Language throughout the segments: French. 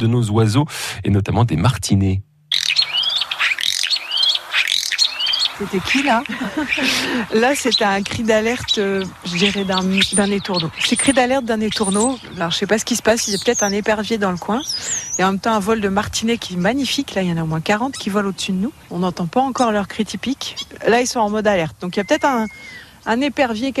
de nos oiseaux et notamment des martinets. C'était qui là? Là, c'était un cri d'alerte, euh, je dirais, d'un, étourneau. C'est cri d'alerte d'un étourneau. Alors, je sais pas ce qui se passe. Il y a peut-être un épervier dans le coin. Et en même temps, un vol de martinets qui est magnifique. Là, il y en a au moins 40 qui volent au-dessus de nous. On n'entend pas encore leur cri typique. Là, ils sont en mode alerte. Donc, il y a peut-être un, épervier.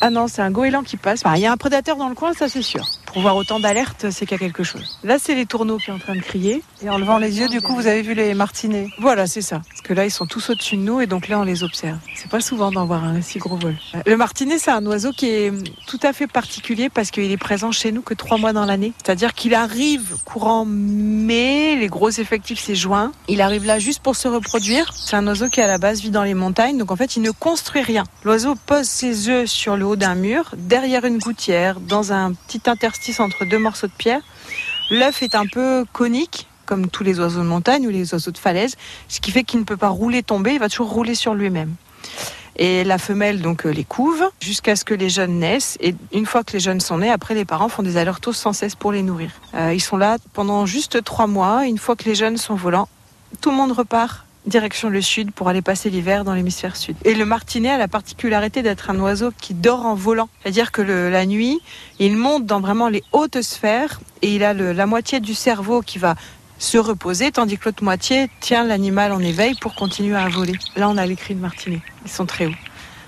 Ah non, c'est un goéland qui passe. Enfin, il y a un prédateur dans le coin, ça c'est sûr. Pour voir autant d'alerte, c'est qu'il y a quelque chose. Là, c'est les tourneaux qui sont en train de crier. Et en levant les yeux, du coup, vous avez vu les martinets Voilà, c'est ça. Parce que là, ils sont tous au-dessus de nous et donc là, on les observe. C'est pas souvent d'en voir un si gros vol. Le martinet, c'est un oiseau qui est tout à fait particulier parce qu'il est présent chez nous que trois mois dans l'année. C'est-à-dire qu'il arrive courant mai, les gros effectifs, c'est juin. Il arrive là juste pour se reproduire. C'est un oiseau qui, à la base, vit dans les montagnes. Donc, en fait, il ne construit rien. L'oiseau pose ses œufs sur le d'un mur, derrière une gouttière, dans un petit interstice entre deux morceaux de pierre. L'œuf est un peu conique, comme tous les oiseaux de montagne ou les oiseaux de falaise, ce qui fait qu'il ne peut pas rouler, tomber, il va toujours rouler sur lui-même. Et la femelle donc les couve jusqu'à ce que les jeunes naissent. Et une fois que les jeunes sont nés, après les parents font des allers-retours sans cesse pour les nourrir. Euh, ils sont là pendant juste trois mois. Une fois que les jeunes sont volants, tout le monde repart direction le sud pour aller passer l'hiver dans l'hémisphère sud. Et le martinet a la particularité d'être un oiseau qui dort en volant. C'est-à-dire que la nuit, il monte dans vraiment les hautes sphères et il a la moitié du cerveau qui va se reposer, tandis que l'autre moitié tient l'animal en éveil pour continuer à voler. Là, on a les cris de martinet. Ils sont très hauts.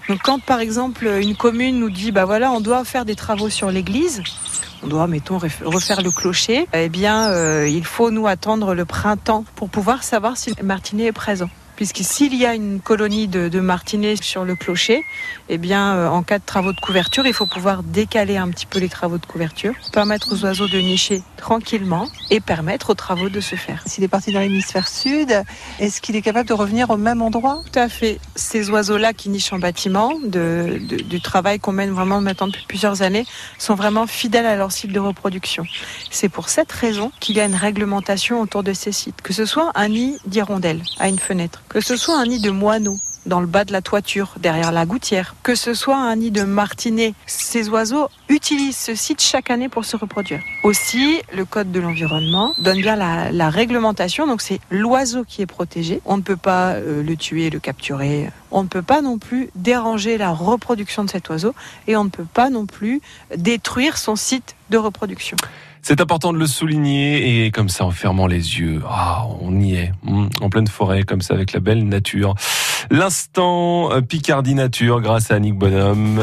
Donc quand par exemple une commune nous dit bah voilà on doit faire des travaux sur l'église, on doit mettons refaire le clocher, eh bien euh, il faut nous attendre le printemps pour pouvoir savoir si martinet est présent puisque s'il y a une colonie de, de, martinets sur le clocher, eh bien, euh, en cas de travaux de couverture, il faut pouvoir décaler un petit peu les travaux de couverture, permettre aux oiseaux de nicher tranquillement et permettre aux travaux de se faire. S'il est parti dans l'hémisphère sud, est-ce qu'il est capable de revenir au même endroit? Tout à fait. Ces oiseaux-là qui nichent en bâtiment, de, de, du travail qu'on mène vraiment maintenant depuis plusieurs années, sont vraiment fidèles à leur cycle de reproduction. C'est pour cette raison qu'il y a une réglementation autour de ces sites, que ce soit un nid d'hirondelle à une fenêtre que ce soit un nid de moineaux dans le bas de la toiture, derrière la gouttière, que ce soit un nid de martinets, ces oiseaux utilisent ce site chaque année pour se reproduire. Aussi, le code de l'environnement donne bien la, la réglementation, donc c'est l'oiseau qui est protégé. On ne peut pas euh, le tuer, le capturer. On ne peut pas non plus déranger la reproduction de cet oiseau et on ne peut pas non plus détruire son site de reproduction. C'est important de le souligner et comme ça en fermant les yeux, ah, on y est, en pleine forêt comme ça avec la belle nature. L'instant Picardie Nature grâce à Annick Bonhomme.